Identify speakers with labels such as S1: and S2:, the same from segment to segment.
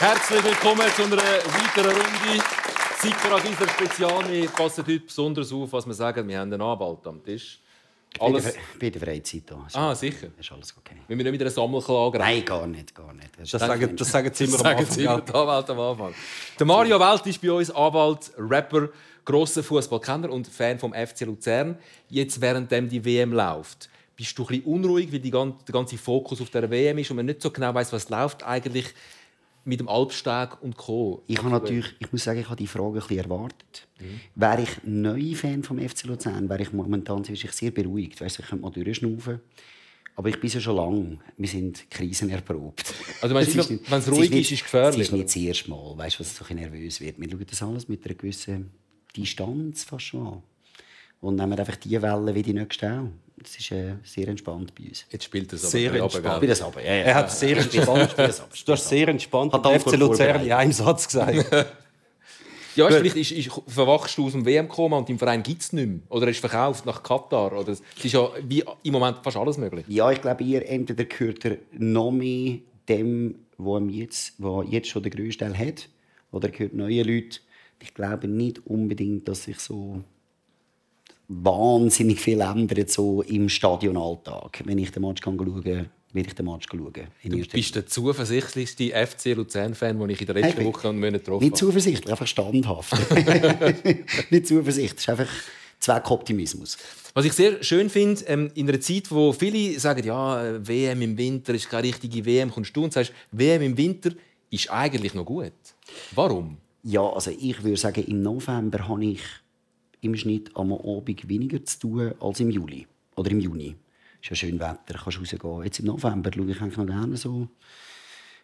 S1: Herzlich willkommen zu einer weiteren Runde. Sikora Gisler Spezial. Wir passen heute besonders auf, was wir sagen. Wir haben einen Anwalt am Tisch.
S2: Alles... Bei der Freizeit da.
S1: Ah, sicher.
S2: Ist alles okay.
S1: Wir müssen nicht wieder eine Sammelklage
S2: Nein, gar nicht, gar nicht.
S3: Das, das, sagen, das sagen sie immer
S1: das am Anfang. Immer die Anwalt am Anfang. Der Mario Welt ist bei uns Anwalt, Rapper, grosser Fußballkenner und Fan vom FC Luzern. Jetzt, während die WM läuft, bist du ein bisschen unruhig, weil der ganze Fokus auf der WM ist und man nicht so genau weiß, was läuft eigentlich mit dem Alpsteg und Co.
S2: Ich habe natürlich, ich muss sagen, ich habe die Frage ein bisschen erwartet. Mhm. Wäre ich neu Fan vom FC Luzern, wäre ich momentan sehr beruhigt. Weißt, ich könnte mal durchschnaufen. Aber ich bin ja schon lange. Wir sind krisenerprobt.
S1: Also wenn es ruhig ist, ist, es gefährlich?
S2: Es ist nicht das erste Mal, weißt, was so nervös wird. Wir schauen das alles mit einer gewissen Distanz fast schon an. Und nehmen einfach die Wellen wie die nächste auch. Das ist äh, sehr entspannt bei uns.
S1: Jetzt spielt es aber
S3: sehr entspannt.
S2: Das aber. Ja, ja.
S3: Er hat sehr entspannt. du hast sehr entspannt hat FC Luzern in einem Satz gesagt.
S1: ja, weißt, vielleicht ist, ist, verwachst du aus dem WM-Koma und im Verein gibt es nicht mehr. Oder er ist verkauft nach Katar. Oder es ist ja wie im Moment fast alles möglich.
S2: Ja, ich glaube, ihr entweder gehört er noch mehr dem, was jetzt, jetzt schon der grösste Teil hat, oder gehört neue Leute. Ich glaube nicht unbedingt, dass sich so wahnsinnig viel ändert so im Stadionalltag. Wenn ich den Match schauen kann, werde ich den Match schauen.
S1: Du bist der zuversichtlichste FC Luzern-Fan, den ich in den letzten hey, Wochen und Monaten getroffen habe.
S2: Nicht zuversichtlich, einfach standhaft. nicht zuversichtlich, einfach Zweckoptimismus.
S1: Was ich sehr schön finde, ähm, in einer Zeit, wo viele sagen, ja, WM im Winter ist keine richtige WM, kommst du und sagst, WM im Winter ist eigentlich noch gut. Warum?
S2: Ja, also ich würde sagen, im November habe ich im Schnitt am Abend weniger zu tun als im Juli oder im Juni. Es ist ja schön Wetter, kannst rausgehen. Jetzt im November schaue ich eigentlich noch gerne so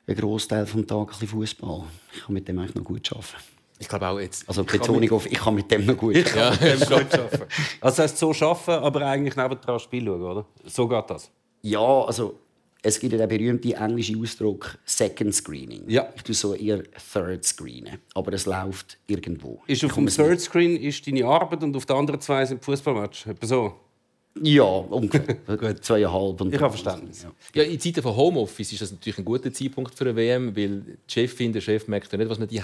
S2: einen Großteil des Tages Fußball. Ich kann mit dem eigentlich noch gut arbeiten.
S1: Ich glaube auch jetzt.
S2: Also Betonung auf, ich kann mit dem noch gut
S3: ich kann mit dem arbeiten. Also heißt so arbeiten, aber eigentlich neben dran Spiel schauen, oder? So geht das?
S2: Ja, also es gibt ja den berühmten englischen Ausdruck Second Screening.
S3: Ja.
S2: Ich tue so eher Third Screenen, aber es läuft irgendwo.
S3: Ist auf dem Third Screen ist deine Arbeit und auf der anderen zwei sind Fußballmatch. Etwa so.
S2: Ja, ungefähr. Zweieinhalb.
S3: Und ich habe Verständnis.
S1: Ja. ja, in Zeiten von Homeoffice ist das natürlich ein guter Zeitpunkt für eine WM, weil die Chefin, der Chef merkt ja nicht, was man die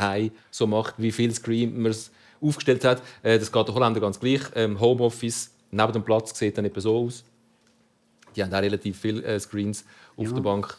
S1: so macht, wie viel Screen man es aufgestellt hat. Äh, das geht den Holländer ganz gleich. Ähm, Homeoffice neben dem Platz sieht dann etwa so aus. Die haben auch relativ viele äh, Screens auf ja. der Bank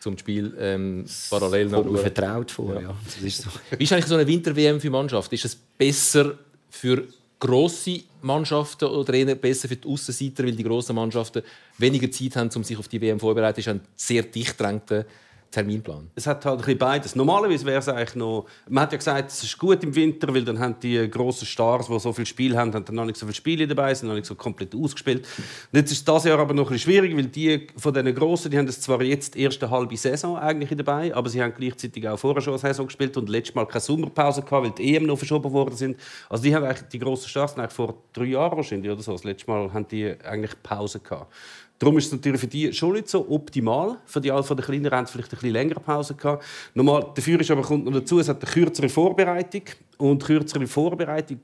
S1: zum Spiel ähm, parallel
S2: noch schauen. vertraut vor, ja. ja.
S1: Das ist so. Wie ist eigentlich so eine Winter-WM für Mannschaft? Ist es besser für grosse Mannschaften oder eher besser für die Außenseiter, weil die grossen Mannschaften weniger Zeit haben, um sich auf die WM vorzubereiten? Das ist ein sehr dicht drängter Terminplan?
S3: Es hat halt ein beides. Normalerweise wäre es eigentlich noch... Man hat ja gesagt, es ist gut im Winter, weil dann haben die grossen Stars, die so viel Spiel haben, haben dann noch nicht so viele Spiele dabei, sind noch nicht so komplett ausgespielt. Und jetzt ist das Jahr aber noch ein schwierig, weil die von diesen Grossen, die haben es zwar jetzt die erste halbe Saison eigentlich dabei, aber sie haben gleichzeitig auch vorher schon eine Saison gespielt und letztes Mal keine Sommerpause gehabt, weil die EM noch verschoben worden sind. Also die haben eigentlich die grossen Stars eigentlich vor drei Jahren wahrscheinlich oder so. Das letzte Mal haben die eigentlich Pause gehabt. Darum ist es natürlich für die schon nicht so optimal. Für die von den Kleinen haben vielleicht ein bisschen längere Pause gehabt. Normal, dafür ist aber kommt noch dazu, es hat eine kürzere Vorbereitung und kürzere Vorbereitung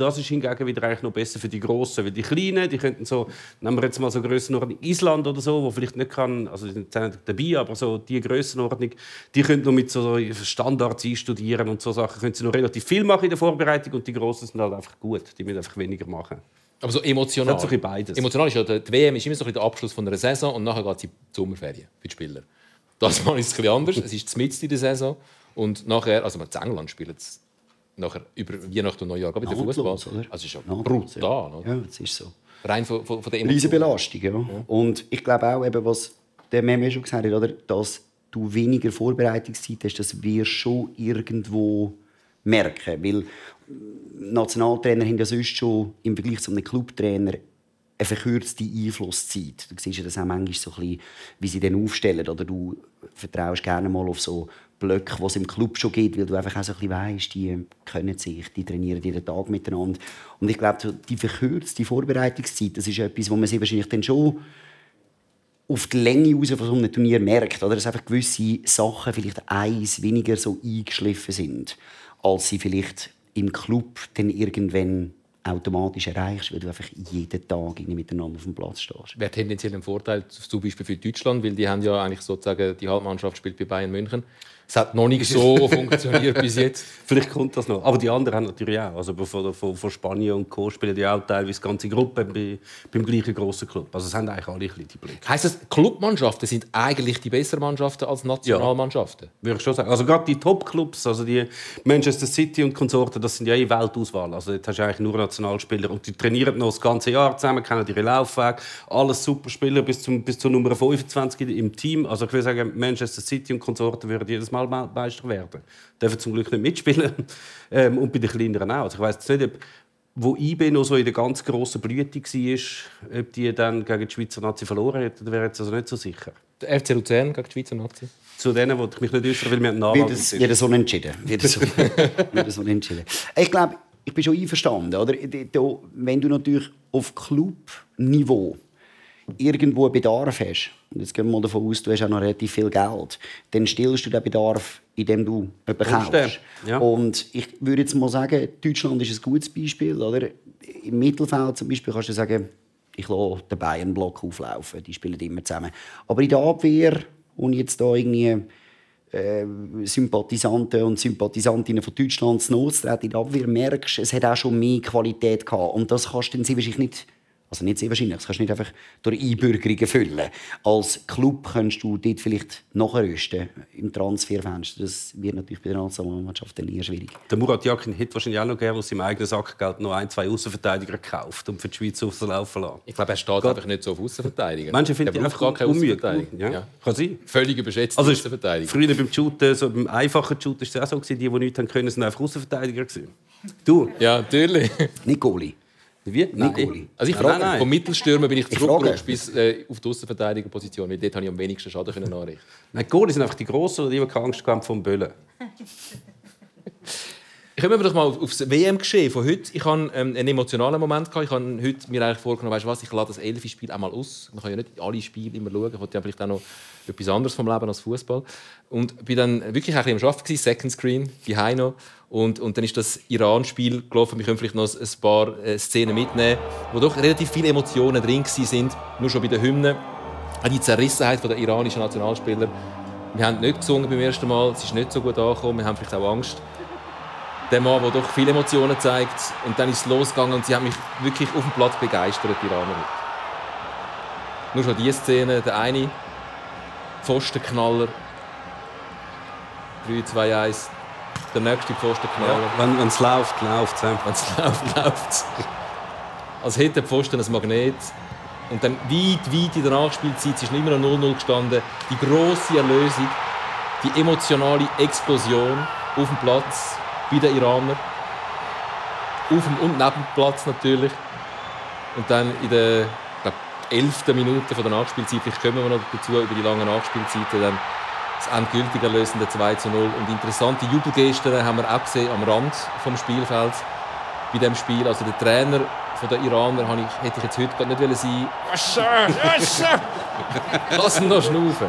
S3: das ist hingegen wieder eigentlich noch besser für die Grossen, weil die Kleinen, die könnten so, nehmen wir jetzt mal so Grössenordnung Island oder so, wo vielleicht nicht kann, also die sind nicht dabei, aber so die Grössenordnung, die können noch mit so Standards einstudieren und so Sachen, können sie noch relativ viel machen in der Vorbereitung und die Grossen sind halt einfach gut, die müssen einfach weniger machen.
S1: Aber so emotional.
S3: Das hat beides.
S1: Emotional ist ja, die WM ist immer so der Abschluss von einer Saison und nachher geht es in die Sommerferien für die Spieler. Das Mal ist es etwas anders. es ist mitten in der Saison und nachher, also in England spielen es nachher über Weihnachten und Neujahr bei der Fußball. Also es ist ja brutal.
S2: Oder? Ja, das ist so.
S1: Rein von, von, von der
S2: Emotion. Belastung, ja. ja. Und ich glaube auch, eben, was der Meme schon gesagt hat, oder, dass du weniger Vorbereitungszeit hast, das wirst schon irgendwo merken. Weil Nationaltrainer haben ja sonst schon im Vergleich zu einem Clubtrainer eine verkürzte Einflusszeit. Du siehst ja das auch manchmal so ein bisschen, wie sie den aufstellen. Oder du vertraust gerne mal auf so Blöcke, die es im Club schon gibt, weil du einfach auch so ein bisschen weißt, die können sich, die trainieren jeden Tag miteinander. Und ich glaube, die verkürzte Vorbereitungszeit, das ist etwas, wo man sich wahrscheinlich dann schon auf die Länge raus von so einem Turnier merkt, oder? dass einfach gewisse Sachen vielleicht eins weniger so eingeschliffen sind, als sie vielleicht im Club dann irgendwann automatisch erreichst, weil du einfach jeden Tag miteinander auf dem Platz stehst.
S1: Wer tendenziell einen Vorteil zum Beispiel für Deutschland, weil die haben ja eigentlich sozusagen die Halbmannschaft spielt bei Bayern München. Es hat noch nicht so funktioniert bis jetzt.
S3: Vielleicht kommt das noch. Aber die anderen haben natürlich auch. Also von, von, von Spanien und Co. spielen die auch teilweise ganze Gruppe bei, beim gleichen grossen Club. Also es haben eigentlich alle ein die Blick.
S1: Heißt das, Clubmannschaften sind eigentlich die besseren Mannschaften als Nationalmannschaften?
S3: Ja, würde ich schon sagen. Also gerade die Top-Clubs, also die Manchester City und Konsorten, das sind ja eh Weltauswahl. Also jetzt hast du eigentlich nur Nationalspieler und die trainieren noch das ganze Jahr zusammen, kennen ihre Laufwege, alles super Spieler bis, zum, bis zur Nummer 25 im Team. Also ich würde sagen, Manchester City und Konsorten würden jedes Mal Mal Meister werden. Dürfen zum Glück nicht mitspielen. Ähm, und bei den Kleineren auch. Also ich weiß nicht, ob wo IB noch so in der ganz grossen Blüte war, ob die dann gegen die Schweizer Nazi verloren hätten, wäre jetzt also nicht so sicher.
S1: Der FC Luzern gegen die Schweizer Nazi?
S3: Zu denen wollte ich mich nicht äußern, weil wir einen
S2: Anwalt sind. Wieder so entschieden. Wieder so, wieder so entschieden. Ich glaube, ich bin schon einverstanden. Oder? Wenn du natürlich auf Clubniveau irgendwo einen Bedarf hast, und jetzt gehen wir mal davon aus, du hast auch noch relativ viel Geld, dann stillst du den Bedarf, indem du jemanden kaufst. Ja. Und ich würde jetzt mal sagen, Deutschland ist ein gutes Beispiel. Oder? Im Mittelfeld zum Beispiel kannst du sagen, ich lasse den Bayern-Block auflaufen, die spielen immer zusammen. Aber in der Abwehr, und jetzt da irgendwie äh, Sympathisanten und Sympathisantinnen von Deutschland zu nutzen, in der Abwehr merkst, es hat auch schon mehr Qualität gehabt. Und das kannst du dann wahrscheinlich nicht also nicht sehr wahrscheinlich. Das kannst du nicht einfach durch Einbürgerungen füllen. Als Club kannst du dort vielleicht nachrüsten im Transferfenster. Das wird natürlich bei der Nationalmannschaft dann eher schwierig.
S3: Der Murat Yakin hätte wahrscheinlich auch noch gerne aus seinem eigenen Sackgeld noch ein, zwei Außenverteidiger gekauft und für die Schweiz auflaufen lassen.
S1: Ich glaube, er steht Gott. einfach nicht so auf Außenverteidiger.
S3: Manche finden ihn einfach gar keine Außenverteidiger.
S1: Ja. ja. Kann sein. Völlig überschätzt
S3: also Außenverteidiger. Früher beim Shooten, so beim einfachen Shooten, war es auch so, die, die nichts haben können, sind einfach Außenverteidiger.
S1: Du? Ja, natürlich.
S2: Nicht Goalie.
S1: Wie? Nein. Also ich frage, nein, nein. vom Mittelstürmer bin ich zurückgerutscht bis äh, auf die Außenverteidigerposition, weil dort habe ich am wenigsten Schaden können anrichten.
S3: Nein, Goalie sind einfach die Grossen, die keine Angst haben vom Böllen.
S1: Kommen wir doch mal auf das WM-Geschehen von heute. Ich hatte ähm, einen emotionalen Moment. Gehabt. Ich habe heute mir eigentlich vorgenommen, weißt du was, ich lade das Elfi-Spiel einmal aus. Man kann ja nicht alle Spiele immer schauen. Ich wollte ja vielleicht auch noch etwas anderes vom Leben als Fußball. Und bin dann wirklich ein bisschen am Arbeiten, Second Screen, die noch. Und, und dann ist das Iran-Spiel gelaufen. Wir können vielleicht noch ein paar äh, Szenen mitnehmen, wo doch relativ viele Emotionen drin sind. Nur schon bei den Hymnen. Auch die Zerrissenheit der iranischen Nationalspieler. Wir haben nicht gesungen beim ersten Mal. Es ist nicht so gut angekommen. Wir haben vielleicht auch Angst der Mann, der doch viele Emotionen zeigt. Und dann ist es losgegangen und sie haben mich wirklich auf dem Platz begeistert, die Iraner. Nur schon diese Szene, der eine Pfostenknaller. 3, 2, 1. Der nächste Pfostenknaller.
S3: Ja, wenn es läuft, läuft es.
S1: Wenn es läuft, läuft es. Als hätte der Pfosten ein Magnet. Und dann weit, weit in der Nachspielzeit, es ist immer noch 0-0 gestanden, die grosse Erlösung, die emotionale Explosion auf dem Platz bei den Iranern. Auf dem und neben dem Platz natürlich. Und dann in der glaub, 11. Minute der Nachspielzeit, vielleicht kommen wir noch dazu, über die langen Nachspielzeiten, dann das endgültig erlösende 2 zu 0. Und interessante Jubelgesten haben wir auch gesehen am Rand des Spielfelds bei diesem Spiel. Also der Trainer der Iraner ich, hätte ich jetzt heute nicht sein wollen. Lass ihn noch schnaufen.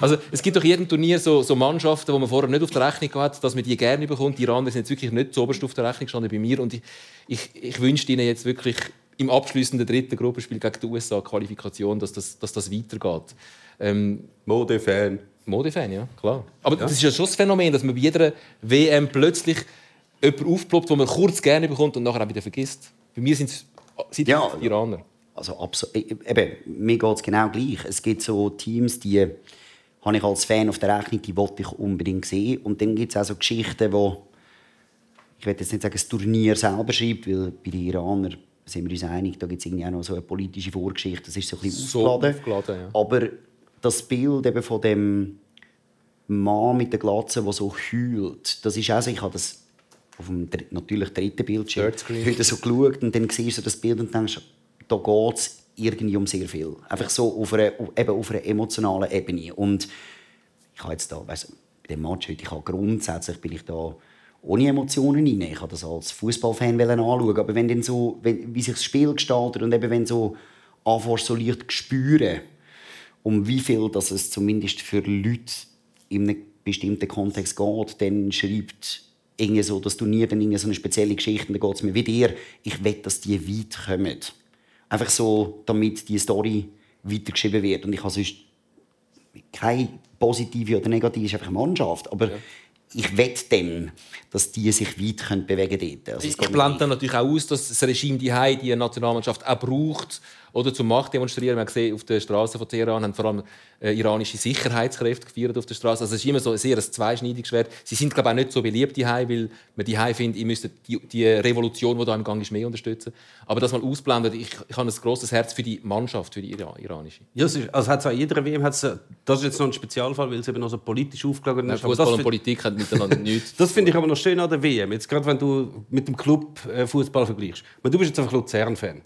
S1: Also, es gibt doch jedem Turnier so, so Mannschaften, die man vorher nicht auf der Rechnung hat, dass man die gerne bekommt. Die Iraner sind jetzt wirklich nicht so oberst auf der Rechnung gestanden bei mir. Und ich, ich, ich wünsche ihnen jetzt wirklich im abschließenden dritten Gruppenspiel gegen die USA Qualifikation, dass das, dass das weitergeht.
S3: Ähm, Modefan.
S1: Modefan, ja, klar. Aber ja. das ist ja schon das Phänomen, dass man bei jeder WM plötzlich jemanden aufploppt, den man kurz gerne bekommt und nachher auch wieder vergisst. Bei mir sind es
S2: ja, die Iraner. Also, absolut. E, eben, mir geht es genau gleich. Es gibt so Teams, die habe ich als Fan auf der Rechnung, die wollte ich unbedingt sehen. Und dann gibt es auch so Geschichten, wo ich will jetzt nicht sagen, das Turnier selber schreibt, weil bei den Iranern sind wir uns einig, da gibt es irgendwie auch noch so eine politische Vorgeschichte, das ist so ein bisschen so aufgeladen. aufgeladen ja. Aber das Bild eben von dem Mann mit der Glatze, der so heult, das ist auch so, ich habe das auf dem natürlich dritten Bildschirm heute so geschaut und dann siehst du das Bild und denkst, da geht es irgendwie um sehr viel. Einfach so auf einer, eben auf einer emotionalen Ebene. Und ich habe jetzt da, weißt, bei dem Match heute, ich habe grundsätzlich bin ich da ohne Emotionen rein. Ich habe das als Fußballfan anschauen. Aber wenn dann so, wenn, wie sich das Spiel gestaltet und eben wenn so anfängst, so leicht spüren, um wie viel dass es zumindest für Leute in einem bestimmten Kontext geht, dann schreibt irgendwie so das Turnier dann irgendwie so eine spezielle Geschichte. dann geht es mir wie dir. Ich will, dass die weit kommen. Einfach so, damit die Story weitergeschrieben wird. Und ich habe sonst kein positive oder negative ist einfach Mannschaft. Aber ich wette dann, dass die sich weit können bewegen können. Also,
S1: ich blende dann natürlich auch aus, dass das Regime die die Nationalmannschaft auch braucht, oder zum Macht demonstrieren. Wir haben gesehen, auf der Straße von Teheran haben vor allem äh, iranische Sicherheitskräfte gefeiert auf der Straße. Also es ist immer so ein sehr zweischneidiges Schwert. Sie sind glaube ich, auch nicht so beliebt die weil man die findet, ihr müsst die, die Revolution, die da im Gang ist, mehr unterstützen. Aber das mal ausblendet, ich, ich habe ein großes Herz für die Mannschaft, für die iranische.
S3: Ja, es ist, also hat es jeder WM hat's, das ist jetzt noch ein Spezialfall, weil es eben noch so politisch aufgelagert ist.
S1: Fußball und Politik haben miteinander nichts.
S3: Das finde ich aber noch schön an der WM. Jetzt gerade wenn du mit dem Club äh, Fußball vergleichst. Du bist jetzt einfach Luzern-Fan.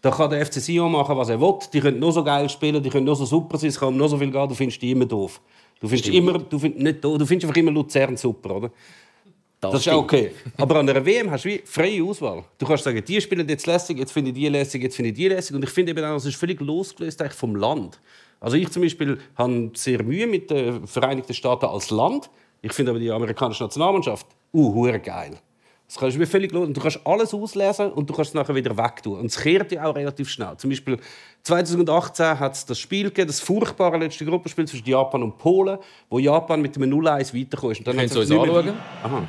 S3: Da kann der FC Sion machen, was er will. Die können nur so geil spielen, die können nur so super sein, es kann nur so viel gehen, du findest die immer doof. Du findest, immer, du, find, nicht, du findest einfach immer Luzern super, oder? Das, das ist auch okay. Aber an einer WM hast du wie freie Auswahl. Du kannst sagen, die spielen jetzt lässig, jetzt finde ich die lässig, jetzt finde ich die lässig. Und ich finde eben auch, das ist völlig losgelöst vom Land. Also ich zum Beispiel habe sehr Mühe mit den Vereinigten Staaten als Land. Ich finde aber die amerikanische Nationalmannschaft uh, geil. Das kannst du völlig los. Und du kannst alles auslesen und du kannst es nachher wieder wegtun. Und es kehrt ja auch relativ schnell. Zum Beispiel 2018 hat es das Spiel gegeben, das furchtbare letzte Gruppenspiel zwischen Japan und Polen, wo Japan mit einem 0-1 weitergekommen ist. Und
S1: dann Können Sie uns anschauen? Aha.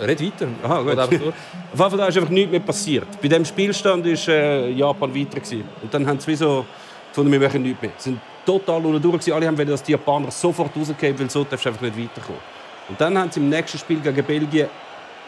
S1: red weiter.
S3: Aha, gut. Auf jeden Fall ist einfach nichts mehr passiert. Bei diesem Spielstand war äh, Japan weiter. Gewesen. Und dann haben sie so gefunden, wir machen nichts mehr. Sie sind total unten durch. Alle haben wollen, dass die Japaner sofort rausgehen, weil so darfst du einfach nicht weiterkommen. Und dann haben sie im nächsten Spiel gegen Belgien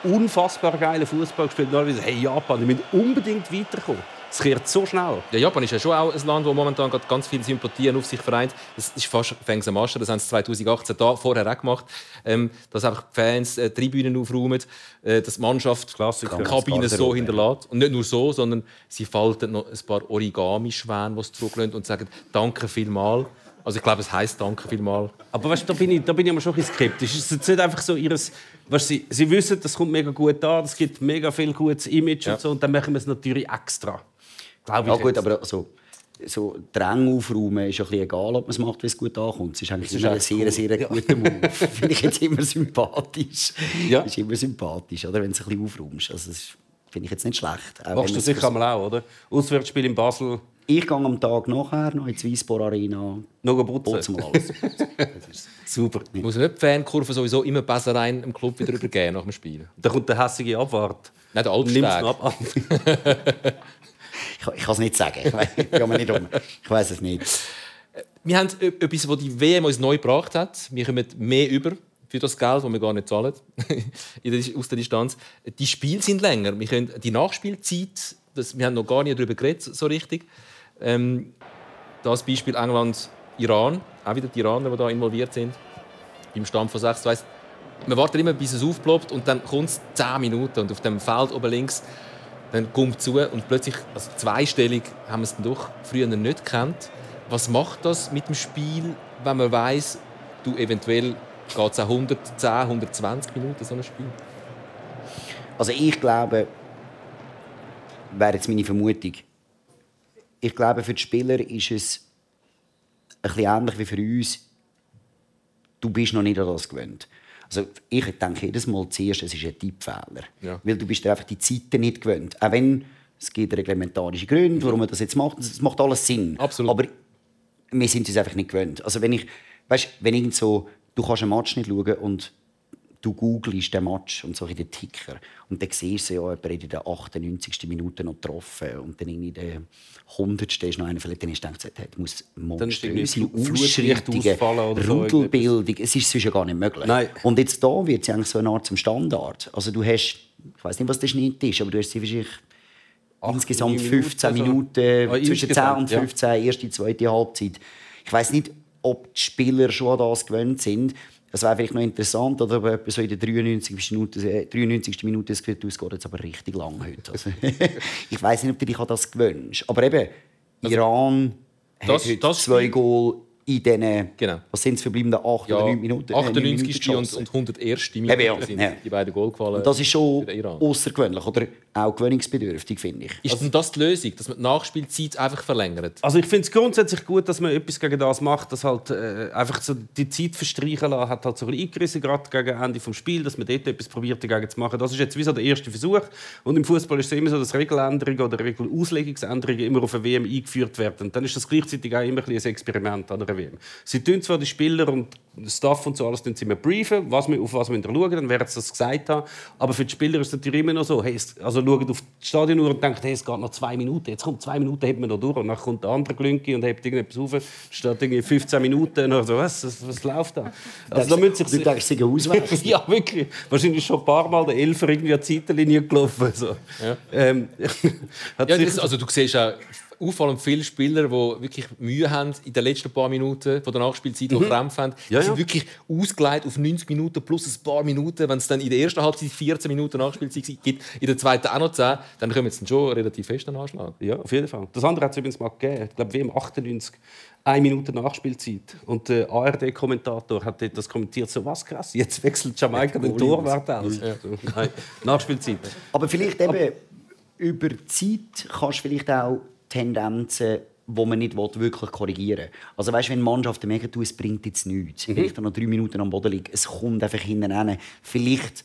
S3: unfassbar geilen Fußball gespielt. Normalerweise, hey, Japan, die müssen unbedingt weiterkommen. Es kehrt so schnell.
S1: Ja, Japan ist ja schon auch ein Land, das momentan ganz viele Sympathien auf sich vereint. Das ist fast fängs am Ascher. Das haben sie 2018 da vorher auch gemacht. Ähm, dass einfach die Fans äh, Tribünen aufräumen, äh, dass die Mannschaft Klassiker. Kabinen so hinterlässt. Und nicht nur so, sondern sie falten noch ein paar Origami-Schwäne, die sie zurücklassen und sagen «Danke vielmals». Also ich glaube, es heißt Danke vielmals.
S3: Aber weißt, da bin ich, da bin ich aber schon ein bisschen skeptisch. Es ist nicht einfach so ihres, weißt, sie, sie wissen, das kommt mega gut an, es gibt mega viel gutes Image ja. und so, und dann machen wir es natürlich extra.
S2: Glaube ich ja gut, jetzt. aber also, so Dränge aufräumen ist ein bisschen egal, ob man es macht, wenn es gut ankommt. Es ist eigentlich ist ein sehr, sehr ja. guter Move. Finde ich jetzt immer sympathisch. Ja. ist immer sympathisch, oder, wenn du es ein bisschen aufräumst. Also, das finde ich jetzt nicht schlecht.
S3: Machst du sicher mal auch, oder? Auswärtsspiel in Basel
S2: ich gehe am Tag nachher noch in die Weisspor Arena.
S3: Noch putzen?
S2: Mal alles.
S1: Super. Muss nicht die Fankurve sowieso immer besser rein im Club wieder übergeben nach dem Spiel?
S3: Da kommt der hässige Abwart.
S1: Nicht der Altsteg.
S2: ab. ich, ich kann es nicht sagen. Ich, ich, nicht um. ich weiß es nicht.
S1: Wir haben etwas, was die WM uns neu gebracht hat. Wir kommen mehr über für das Geld, das wir gar nicht zahlen aus der Distanz. Die Spiele sind länger. Wir können die Nachspielzeit, das, wir haben noch gar nicht darüber geredet, so richtig. Ähm, das Beispiel England-Iran, auch wieder die Iraner, die da involviert sind, im Stand von 6 weiss, Man wartet immer, bis es aufploppt und dann kommt es 10 Minuten und auf dem Feld oben links dann kommt zu und plötzlich, also zweistellig, haben wir es dann doch früher nicht gekannt. Was macht das mit dem Spiel, wenn man weiß, du eventuell geht es auch 110, 120 Minuten so ein Spiel?
S2: Also ich glaube, wäre jetzt meine Vermutung, ich glaube, für die Spieler ist es ein bisschen ähnlich wie für uns. Du bist noch nicht an das gewöhnt. Also ich denke jedes Mal zuerst, es ist ein Tippfehler. Ja. Weil du bist dir einfach die Zeiten nicht gewöhnt. Auch wenn es gibt reglementarische Gründe, warum man das jetzt macht. Es macht alles Sinn.
S1: Absolut.
S2: Aber wir sind es einfach nicht gewöhnt. Also wenn ich, weißt, wenn irgend so, du kannst einen Match nicht schauen und du googelst den Match und so in den Ticker und dann siehst du ja, jemand in der 98. Minute noch getroffen und dann in der 100. ist noch einer vielleicht, dann hast du gedacht, hey, muss monströse Ausschreitungen, Rudelbildung, es ist sonst gar nicht möglich. Nein. Und jetzt da wird es eigentlich so eine Art zum Standard. Also du hast, ich weiß nicht, was der Schnitt ist, aber du hast sie wahrscheinlich insgesamt 15 Minuten, Minuten also, zwischen 10 und 15, ja. erste, zweite Halbzeit. Ich weiß nicht, ob die Spieler schon an das gewöhnt sind. Es wäre vielleicht noch interessant, oder ob so in der 93. Minute, 93. Äh, Minute das Gefühl, es geht jetzt aber richtig lang heute. Also, ich weiß nicht, ob du dich an das gewöhnst. Aber eben, also, Iran das, hat heute das zwei Goal in diesen, genau. was sind es verbleibenden 8 ja, oder 9 Minuten?
S1: 98. Äh, und, und 101. Minute
S2: ja, sind ja. die beiden Goal gefallen. Und das ist schon außergewöhnlich. Oder auch gewöhnungsbedürftig, finde ich.
S1: Ist denn das die Lösung, dass man die Nachspielzeit einfach verlängert?
S3: Also ich finde es grundsätzlich gut, dass man etwas gegen das macht, dass halt äh, einfach so die Zeit verstreichen lassen, hat halt so ein eingerissen, gerade gegen Ende des Spiels, dass man dort etwas probiert dagegen zu machen. Das ist jetzt wie so der erste Versuch. Und im Fußball ist es immer so, dass Regeländerungen oder Regelauslegungsänderungen immer auf eine WM eingeführt werden. Und dann ist das gleichzeitig auch immer ein, ein Experiment an der WM. Sie tun zwar die Spieler und Staff und so alles sie immer briefen, was wir, auf was wir schauen, dann werden sie das gesagt haben. Aber für die Spieler ist es natürlich immer noch so, hey, also schauen auf die Stadionuhr und denken, hey, es geht noch zwei Minuten, jetzt kommt zwei Minuten, hebt man noch durch. Und dann kommt der andere Glünki und hebt irgendetwas auf, steht irgendwie 15 Minuten und so, was, was, was läuft da?
S2: Also, da müssen sich... Du denkst, sie auswechseln?
S3: ja, wirklich. Wahrscheinlich schon ein paar Mal der Elfer irgendwie an die Seitenlinie gelaufen. So. Ja. Ähm,
S1: ja, das, also du siehst auch auffallend viele Spieler, die wirklich Mühe haben in den letzten paar Minuten von der Nachspielzeit, die mhm. Krämpfe haben. Die ja, sind wirklich ausgeleitet auf 90 Minuten plus ein paar Minuten. Wenn es dann in der ersten Halbzeit 14 Minuten Nachspielzeit gibt, in der zweiten auch noch 10, dann kommen sie schon relativ fest an Anschlag.
S3: Ja, auf jeden Fall. Das andere hat es übrigens mal gegeben. Ich glaube, im 98 eine Minute Nachspielzeit. Und der ARD-Kommentator hat das kommentiert, so was krass, jetzt wechselt Jamaika den Torwart aus. Ja. Nachspielzeit.
S2: Aber vielleicht eben über die Zeit kannst du vielleicht auch Tendenzen, die man nicht wirklich korrigieren will. Also weißt, wenn die Mannschaft mega tut, es bringt jetzt nichts. Mhm. Dann noch drei Minuten am Boden liege, es kommt einfach hinten rein. Vielleicht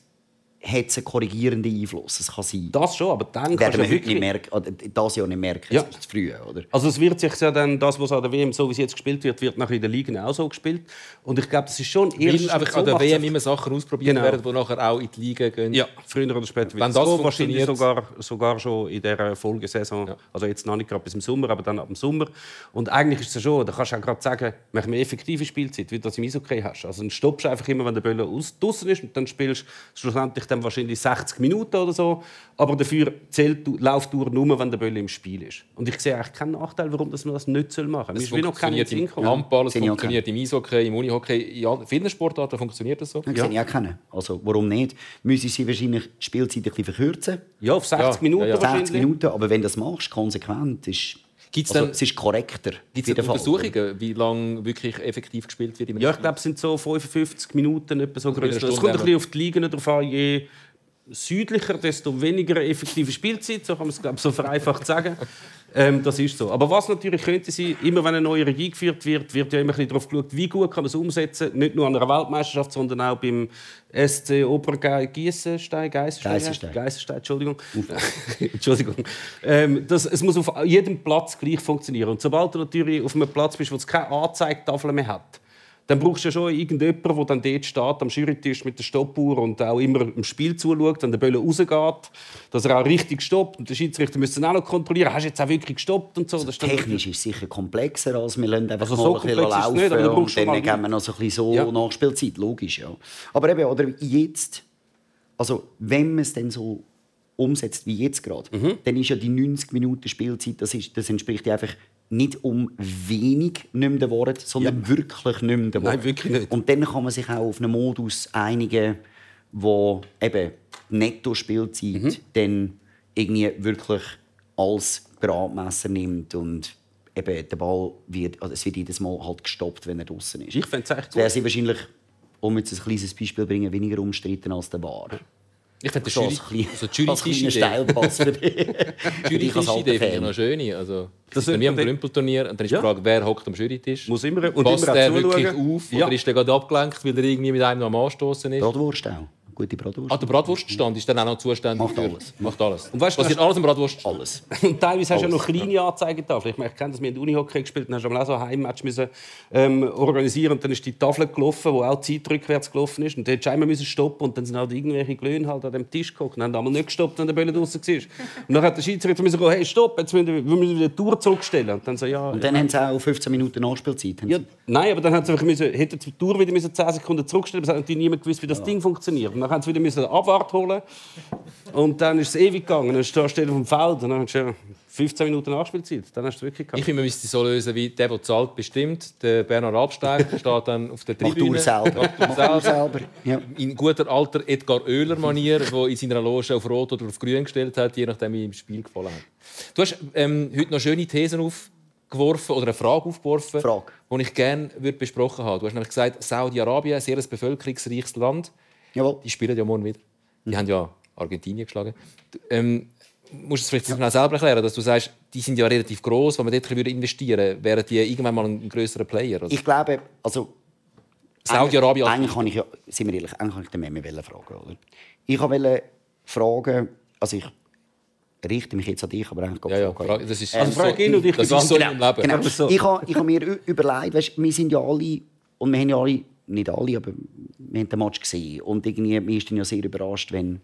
S2: hat es einen korrigierenden Einfluss. Das kann sein.
S3: Das schon, aber dann
S2: kannst du wirklich... nicht merken, oder das Jahr nicht merken, ja. zu früh, oder?
S3: Also es wird sich ja dann, das, was an der WM, so wie es jetzt gespielt wird, wird nachher in der Liga auch so gespielt. Und ich glaube, das ist schon
S1: erst... einfach an der WM immer Sachen ausprobiert genau. werden, die nachher auch in die Liga gehen.
S3: Ja, früher oder später
S1: Wenn das so wahrscheinlich
S3: sogar, sogar schon in dieser Folgesaison. Ja. Also jetzt noch nicht gerade bis im Sommer, aber dann ab dem Sommer. Und eigentlich ist es ja schon, da kannst du auch gerade sagen, mach eine effektive Spielzeit, wie du das im Eishockey hast. Also dann stoppst du einfach immer, wenn der Böller draußen ist und dann spielst du schlussendlich dann wahrscheinlich 60 60 Minuten oder so. Aber dafür zählt die Lauftour nur, wenn der Böll im Spiel ist. Und ich sehe eigentlich keinen Nachteil, warum man das nicht machen soll.
S1: Es funktioniert im Handball, es funktioniert im Eishockey, im Unihockey. In vielen Sportarten funktioniert das so.
S2: Das ja. sehe ich auch keinen. Also warum nicht? Müssen sie wahrscheinlich die Spielzeit ein bisschen verkürzen?
S3: Ja, auf 60 ja. Minuten ja, ja.
S2: 60 Minuten, aber wenn du das machst, konsequent, ist... Gibt's also, dann, es ist korrekter.
S1: Gibt es Untersuchungen, wie lange wirklich effektiv gespielt wird?
S3: ja, ich glaube, es sind so 55 Minuten. Etwa so es kommt ein bisschen auf die Ligen drauf an. Je südlicher, desto weniger effektive Spielzeit, so kann man es glaube so vereinfacht sagen. Ähm, das ist so. Aber was natürlich könnte sein, immer wenn eine neue Regie geführt wird, wird ja immer ein darauf geschaut, wie gut kann man es umsetzen, nicht nur an einer Weltmeisterschaft, sondern auch beim SC Obergeisenstein, Geissenstein, Geissenstein, Entschuldigung, Entschuldigung. Ähm, das, es muss auf jedem Platz gleich funktionieren. Und sobald du natürlich auf einem Platz bist, wo es keine Anzeigetafel mehr hat, dann brauchst du ja schon irgendjemanden, der dann dort steht, am Jurytisch mit der Stoppuhr und auch immer im Spiel zuschaut, wenn der Böller rausgeht, dass er auch richtig stoppt. Und der Schiedsrichter müsste auch noch kontrollieren, hast du jetzt auch wirklich gestoppt und so.
S2: Das Technisch ist es sicher komplexer, als wir lassen einfach also so ein bisschen laufen nicht, aber und dann geben wir noch so ein bisschen so ja. Nachspielzeit, logisch, ja. Aber eben, oder jetzt, also wenn man es dann so umsetzt wie jetzt gerade, mhm. dann ist ja die 90 Minuten Spielzeit, das, ist, das entspricht ja einfach nicht um wenig nicht mehr geworden, sondern ja. wirklich nicht mehr
S3: Nein, wirklich nicht.
S2: Und dann kann man sich auch auf einen Modus einigen, wo eben die Netto-Spielzeit mhm. dann irgendwie wirklich als Gradmesser nimmt und eben der Ball wird, also es wird jedes Mal halt gestoppt, wenn er draußen ist.
S3: Ich fände es echt
S2: gut. Wäre sie wahrscheinlich, um jetzt ein kleines Beispiel zu bringen, weniger umstritten als der Bar.
S1: Ich finde das Jury,
S2: also die Jury Steilpass für dich.
S1: Jury finde ich noch schön. Also, das ist wie am Grümpelturnier. Und dann ist ja. die Frage, wer hockt am Jurytisch?
S3: Muss immer, und
S1: Passt immer der wirklich auf? Ja. Oder ist der gerade abgelenkt, weil er irgendwie mit einem noch am Anstoßen ist?
S2: Bratwurst auch gute Bratwurst.
S1: Ah, der Bratwurststand ist dann auch noch zuständig
S2: Macht alles.
S1: Macht alles.
S3: Und weißt,
S1: Passiert alles im Bratwurst?
S2: Alles.
S3: und teilweise hast du ja noch kleine Anzeigen da. Ich, ich kenne das, wir haben Unihockey gespielt und hast auch so ein Heimmatch müssen, ähm, organisieren und dann ist die Tafel gelaufen, wo auch die Zeit rückwärts gelaufen ist und dann musste einmal stoppen und dann sind halt irgendwelche Glöhne halt an dem Tisch geguckt und haben einmal nicht gestoppt, wenn der Bälle draußen war. Und dann hat der Schiedsrichter müssen sagen, hey, stopp, jetzt müssen wir, wir müssen wieder die Tour zurückstellen. Und dann so, ja...
S2: Und dann ja. haben sie auch 15 Minuten Nachspielzeit.
S3: Ja, nein, aber dann haben sie einfach müssen, hätten die Tour wieder 10 Sekunden zurückstellen müssen, aber es hat natürlich niemand gewusst, wie das ja. Ding funktioniert. Und dann haben sie wieder müssen Abwart holen. Und dann ist es ewig gegangen. Dann stehst du auf dem Feld und dann hast du 15 Minuten Nachspielzeit. Dann hast du wirklich
S1: gehabt. Ich finde, man müsste es so lösen, wie der, der zahlt, bestimmt. Der Bernhard Absteig steht dann auf der Tribüne.
S2: Mach selber.
S1: Mach selber. Ja. In guter alter Edgar Oehler-Manier, der in seiner Loge auf Rot oder auf Grün gestellt hat, je nachdem, wie ihm das Spiel gefallen hat. Du hast ähm, heute noch schöne Thesen aufgeworfen oder eine Frage aufgeworfen,
S2: Frage.
S1: die ich gerne besprochen habe. Du hast nämlich gesagt, Saudi-Arabien, ein sehr bevölkerungsreiches Land.
S2: Jawohl.
S1: Die spielen ja morgen wieder. Die mhm. haben ja Argentinien geschlagen. Ähm, musst du es vielleicht ja. selber erklären, dass du sagst, die sind ja relativ groß, wenn man dort investieren würde, wären die irgendwann mal ein größerer Player?
S2: Also? Ich glaube, also
S1: Saudi-Arabien.
S2: Eigentlich kann ich ja, sind wir ehrlich, eigentlich kann ich den Meme fragen, oder? Ich wollte fragen, also ich richte mich jetzt an dich, aber eigentlich
S1: ja, ja, Frage, das ist
S3: also frage ihn und ich
S1: das ist so genau, im Leben.
S2: Genau. So. Ich habe hab mir überlegt, weißt, wir sind ja alle und wir haben ja alle, nicht alle, aber wir haben den Match gesehen und irgendwie, wir sind ja sehr überrascht, wenn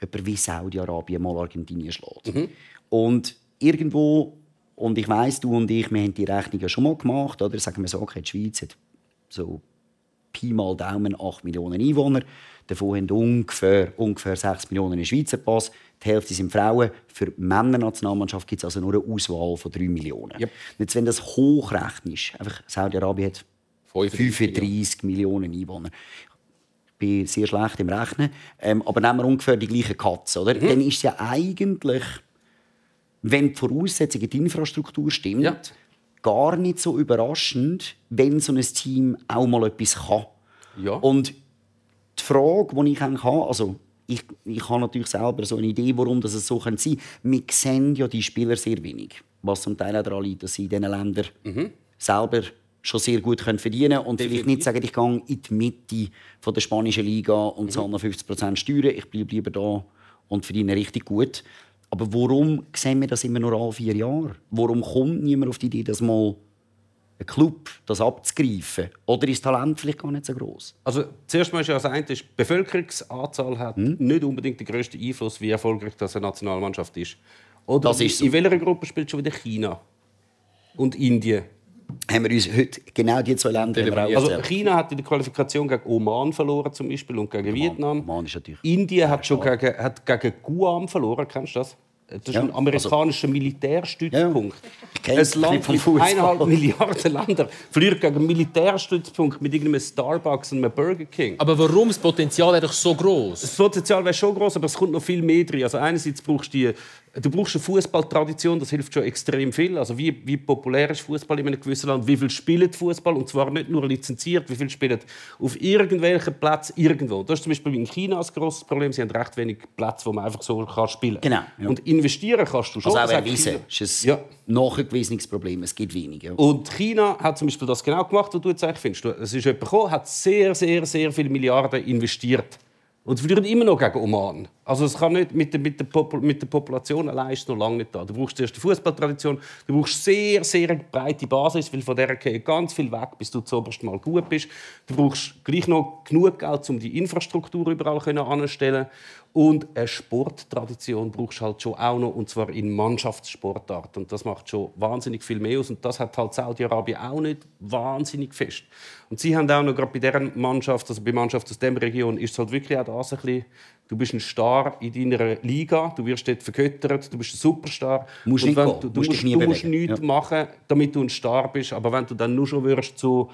S2: jemand wie Saudi-Arabien mal Argentinien schlägt. Mhm. Und irgendwo und ich weiß, du und ich, wir haben die Rechnung ja schon mal gemacht, oder sagen wir so, okay, die Schweiz hat so Pi mal Daumen 8 Millionen Einwohner. Davon haben ungefähr, ungefähr 6 Millionen in Schweizer Pass. Die Hälfte sind Frauen. Für die Männernationalmannschaft gibt es also nur eine Auswahl von 3 Millionen. Yep. Jetzt, wenn das hochrechnest, einfach Saudi-Arabien hat 35 Millionen Einwohner. Ich bin sehr schlecht im Rechnen. Ähm, aber nehmen wir ungefähr die gleichen Katzen. Oder? Mhm. Dann ist ja eigentlich, wenn die Voraussetzungen, die Infrastruktur stimmt, ja gar nicht so überraschend, wenn so ein Team auch mal etwas kann.
S1: Ja.
S2: Und die Frage, die ich eigentlich habe, also ich, ich habe natürlich selber so eine Idee, warum das so sein könnte. Wir sehen ja die Spieler sehr wenig. Was zum Teil auch daran liegt, dass sie in diesen Ländern mhm. selber schon sehr gut können verdienen können. Und Definitiv. vielleicht nicht sagen, ich gehe in die Mitte von der spanischen Liga und mhm. zahle noch 50% Steuern. Ich bleibe lieber da und verdiene richtig gut. Aber warum sehen wir das immer nur alle vier Jahre? Warum kommt niemand auf die Idee, dass mal ein Club das abzugreifen? Oder ist das Talent vielleicht gar nicht so groß?
S3: Also zuerst mal ist ja das eine, die Bevölkerungsanzahl hat hm? nicht unbedingt den grössten Einfluss, wie erfolgreich das eine Nationalmannschaft ist. Oder
S2: das ist so.
S3: in welcher Gruppe spielt schon wieder China und Indien?
S2: haben wir uns heute genau die zwei Länder
S3: Also China hat in der Qualifikation gegen Oman verloren zum Beispiel und gegen Oman, Vietnam.
S2: Oman ist natürlich
S3: Indien hat schon gegen, hat gegen Guam verloren, kennst du das? Das ist ja, ein amerikanischer also, Militärstützpunkt. Ja, ein Land mit eineinhalb Milliarden Ländern verliert gegen einen Militärstützpunkt mit irgendeinem Starbucks und einem Burger King.
S1: Aber warum? Das Potenzial wäre doch so groß.
S3: Das Potenzial wäre schon groß, aber es kommt noch viel mehr drin. Also einerseits brauchst du die Du brauchst eine Fußballtradition, das hilft schon extrem viel. Also wie, wie populär ist Fußball in einem gewissen Land? Wie viel spielt Fußball? Und zwar nicht nur lizenziert, wie viel spielen auf irgendwelchen Plätzen irgendwo. Das ist zum Beispiel in China ein grosses Problem. Sie haben recht wenig Plätze, wo man einfach so kann spielen kann.
S2: Genau. Ja.
S3: Und investieren kannst du schon.
S2: Also auch erwiesen. Das ist ein ja. nachgewiesenes Problem. Es gibt wenige.
S3: Und China hat zum Beispiel das genau gemacht, was du jetzt eigentlich findest. Es ist jemand gekommen, hat sehr, sehr, sehr viele Milliarden investiert. Und sie verlieren immer noch gegen Oman. Also es kann nicht mit der, mit der, Popul mit der Population allein ist noch lange nicht da. Du brauchst zuerst die Fußballtradition, du brauchst sehr sehr breite Basis, weil von der geht ganz viel weg, bis du zuoberst mal gut bist. Du brauchst gleich noch genug Geld, um die Infrastruktur überall anzustellen. Und eine Sporttradition brauchst du halt schon auch noch, und zwar in Mannschaftssportart. Und das macht schon wahnsinnig viel mehr aus. Und das hat halt Saudi-Arabien auch nicht wahnsinnig fest. Und sie haben auch noch gerade bei deren Mannschaft, also bei Mannschaft aus dieser Region, ist es halt wirklich auch das ein bisschen, du bist ein Star in deiner Liga, du wirst dort vergöttert, du bist ein Superstar.
S2: Musst und wenn,
S3: du, du, musst, du musst nichts ja. machen, damit du ein Star bist. Aber wenn du dann nur schon wirst zu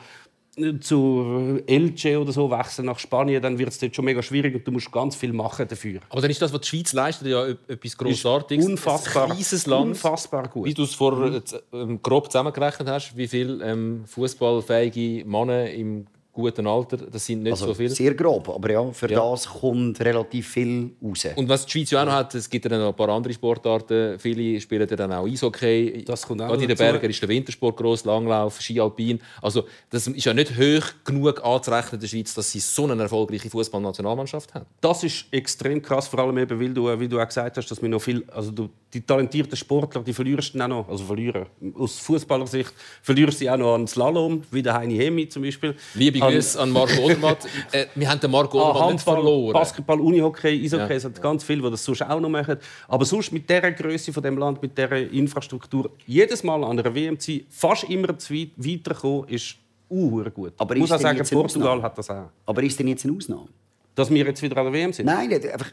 S3: zu Elche oder so wechseln nach Spanien, dann wird es dort schon mega schwierig und du musst ganz viel machen dafür.
S1: Aber dann ist das, was die Schweiz leistet, ja etwas Grossartiges.
S3: Unfassbar,
S1: ein Land,
S3: unfassbar gut.
S1: Wie du es vorher mhm. ähm, grob zusammengerechnet hast, wie viele ähm, fußballfähige Männer im guten Alter. Das sind nicht
S2: also
S1: so viele.
S2: Sehr grob, aber ja, für ja. das kommt relativ viel raus.
S1: Und was die Schweiz ja auch noch hat, es gibt ja noch ein paar andere Sportarten. Viele spielen ja dann auch Eishockey.
S3: Das kommt auch
S1: Gerade in den Bergen ist der Wintersport groß, Langlauf, Ski Alpin. Also das ist ja nicht hoch genug anzurechnen in der Schweiz, dass sie so eine erfolgreiche Fußballnationalmannschaft haben.
S3: Das ist extrem krass, vor allem eben, weil du, wie du auch gesagt hast, dass wir noch viel, also du, die talentierten Sportler, die verlierst du auch noch, also verlieren. Aus Fußballersicht verlierst du auch noch an Slalom, wie der Heini Hemi zum Beispiel.
S1: Liebe Grüße an Marco Odermatt. äh, wir haben den Marco Odermatt ah,
S3: nicht verloren. Basketball, Unihockey, Eishockey, ja. es hat ganz viele, die das sonst auch noch machen. Aber sonst mit dieser Größe von dem Land, mit dieser Infrastruktur, jedes Mal an einer WM zu fast immer zu weit weiterkommen, ist uh, gut.
S2: Aber
S3: ich muss
S2: auch
S3: sagen, Portugal hat das auch.
S2: Aber ist denn jetzt eine Ausnahme?
S3: Dass wir jetzt wieder an der WM sind?
S2: Nein, einfach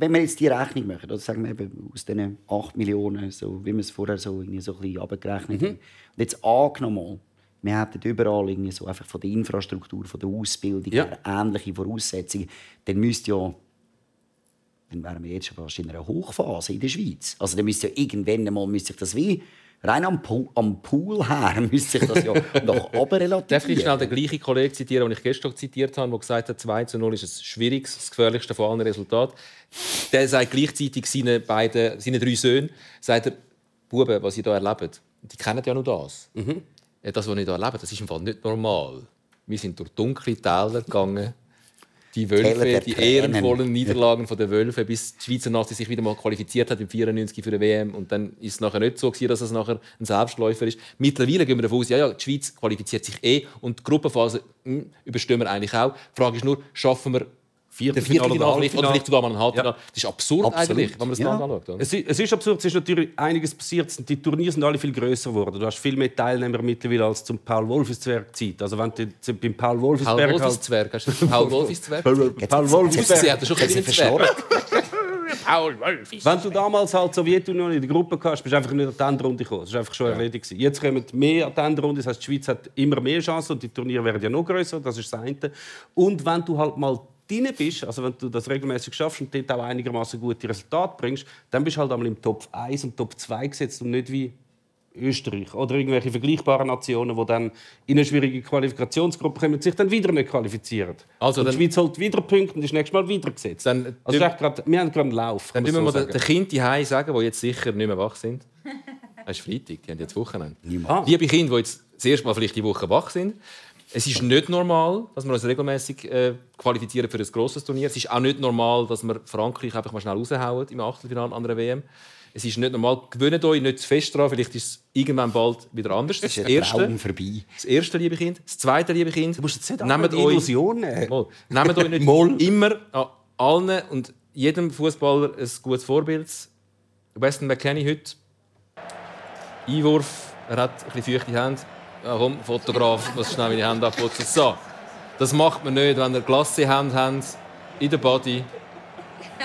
S2: wenn wir jetzt die Rechnung machen, oder sagen wir eben aus diesen 8 Millionen, so, wie wir es vorher so, irgendwie so ein bisschen abgerechnet mhm. haben, und jetzt angenommen, wir hätten überall irgendwie so einfach von der Infrastruktur, von der Ausbildung ja. her ähnliche Voraussetzungen, dann müsste ja dann wären wir jetzt schon fast in einer Hochphase in der Schweiz. Also dann müsste ja irgendwann einmal müsste sich das wie rein am, Pool, am Pool her müsste sich das ja noch oben relativieren.
S1: Darf ich schnell den gleichen Kollegen zitieren, den ich gestern zitiert habe, der gesagt hat, 2 zu 0 ist ein schwieriges, das gefährlichste von allen Resultaten. Der sagt gleichzeitig seinen, beiden, seinen drei Söhnen, sagt er, Buben, was ihr hier erlebt, die kennen ja nur das. Mhm. Das, was ihr hier erlebt, das ist im Fall nicht normal. Wir sind durch dunkle Täler gegangen, die Wölfe, die ehrenvollen Niederlagen von der Wölfe, bis die Schweizer Nazi sich wieder mal qualifiziert hat im 94 für die WM und dann ist es nachher nicht so dass es nachher ein Selbstläufer ist. Mittlerweile gehen wir davon aus, ja, ja, die Schweiz qualifiziert sich eh und die Gruppenphase mh, hm, überstehen wir eigentlich auch. Die Frage ist nur, schaffen wir Viertelfinale oder, oder, oder vielleicht sogar mal ein Halbfinale. Ja. Das ist absurd Absolut. eigentlich, wenn man das ja. anschaut.
S3: Es, es, ist absurd, es ist natürlich einiges passiert. Die Turniere sind alle viel größer geworden. Du hast viel mehr Teilnehmer mittlerweile als zum Paul Wolfisberg Zeit. Also wenn du beim Paul Wolfisberg
S1: Paul Wolfisberg, hast du Paul Wolfisberg?
S3: Paul Wolfisberg. hat er schon ein bisschen Paul. Wenn du damals halt Sowjetunion in der Gruppe hast, bist du einfach nicht an die Endrunde gekommen. Das war einfach schon ja. erledigt. Jetzt kommen mehr an die Endrunde. Das heißt, die Schweiz hat immer mehr Chancen und die Turniere werden ja noch größer. Das ist das eine. Und wenn du halt mal drin bist, also wenn du das regelmäßig schaffst und dort auch einigermaßen gute Resultate bringst, dann bist du halt einmal im Top 1 und Top 2 gesetzt und nicht wie Österreich oder irgendwelche vergleichbaren Nationen, die dann in eine schwierige Qualifikationsgruppe kommen und sich dann wieder nicht qualifizieren. Also und die Schweiz holt wieder Punkte und ist nächstes Mal wieder gesetzt. Dann, also grad, wir haben gerade einen Lauf.
S1: Dann müssen wir so den Kindern die sagen, die jetzt sicher nicht mehr wach sind. Es ist Freitag, die haben jetzt Wochenende. Ah. Liebe Kinder, die jetzt das erste Mal vielleicht die Woche wach sind, es ist nicht normal, dass wir uns regelmäßig äh, qualifizieren für ein grosses Turnier. Es ist auch nicht normal, dass wir Frankreich einfach mal schnell raushauen im Achtelfinale an einer WM. Es ist nicht normal. Gewöhnt euch nicht zu fest daran. Vielleicht ist es irgendwann bald wieder anders.
S2: Das ist das erste.
S1: vorbei. Das erste, liebe Kind. Das zweite, liebe Kind.
S3: Du musst jetzt nicht nehmt euch, Illusionen.
S1: Mal, nehmt euch nicht immer an allen und jedem Fußballer ein gutes Vorbild. Weston McKennie heute. Einwurf. Er hat ein bisschen feuchte Hände. Ja, komm, Fotograf, muss schnell meine Hände abputzen. So. Das macht man nicht, wenn ihr Glasse-Hände habt, in der Body.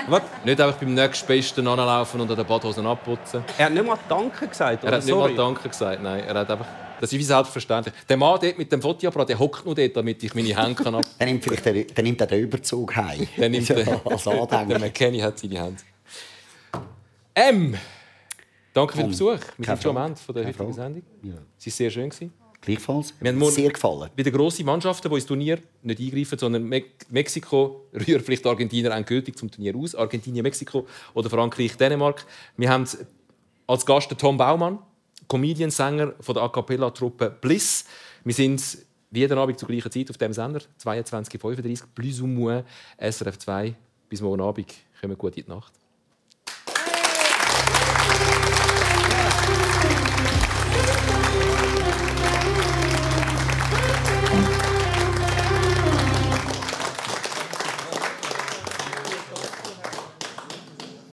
S1: Was? Nicht einfach beim nächsten Besten anlaufen und an den Badhosen abputzen.
S3: Er hat nicht mal Danke gesagt,
S1: oder? Er hat nicht mal Danke gesagt, nein. Er hat einfach... Das ist wie selbstverständlich. Der Mann dort mit dem Fotoapparat, der hockt nur dort, damit ich meine Hände kann ab...
S2: dann nimmt vielleicht der, dann nimmt er den Überzug heim.
S1: Dann nimmt der, als der McKenny hat seine Hände. M. Danke für den Besuch. Wir sind schon am Ende der heutigen Sendung. Ja. Es war sehr schön.
S2: Gleichfalls. Mir hat sehr gefallen.
S1: Bei den grossen Mannschaften, die ins Turnier nicht eingreifen, sondern Me Mexiko rührt vielleicht Argentinier endgültig zum Turnier aus. Argentinien, Mexiko oder Frankreich, Dänemark. Wir haben als Gast den Tom Baumann, Comedian-Sänger der A Cappella-Truppe Bliss. Wir sind jeden Abend zur gleichen Zeit auf dem Sender, 22.35 plus ou moins SRF 2. Bis morgen Abend. Kommen gut in die Nacht.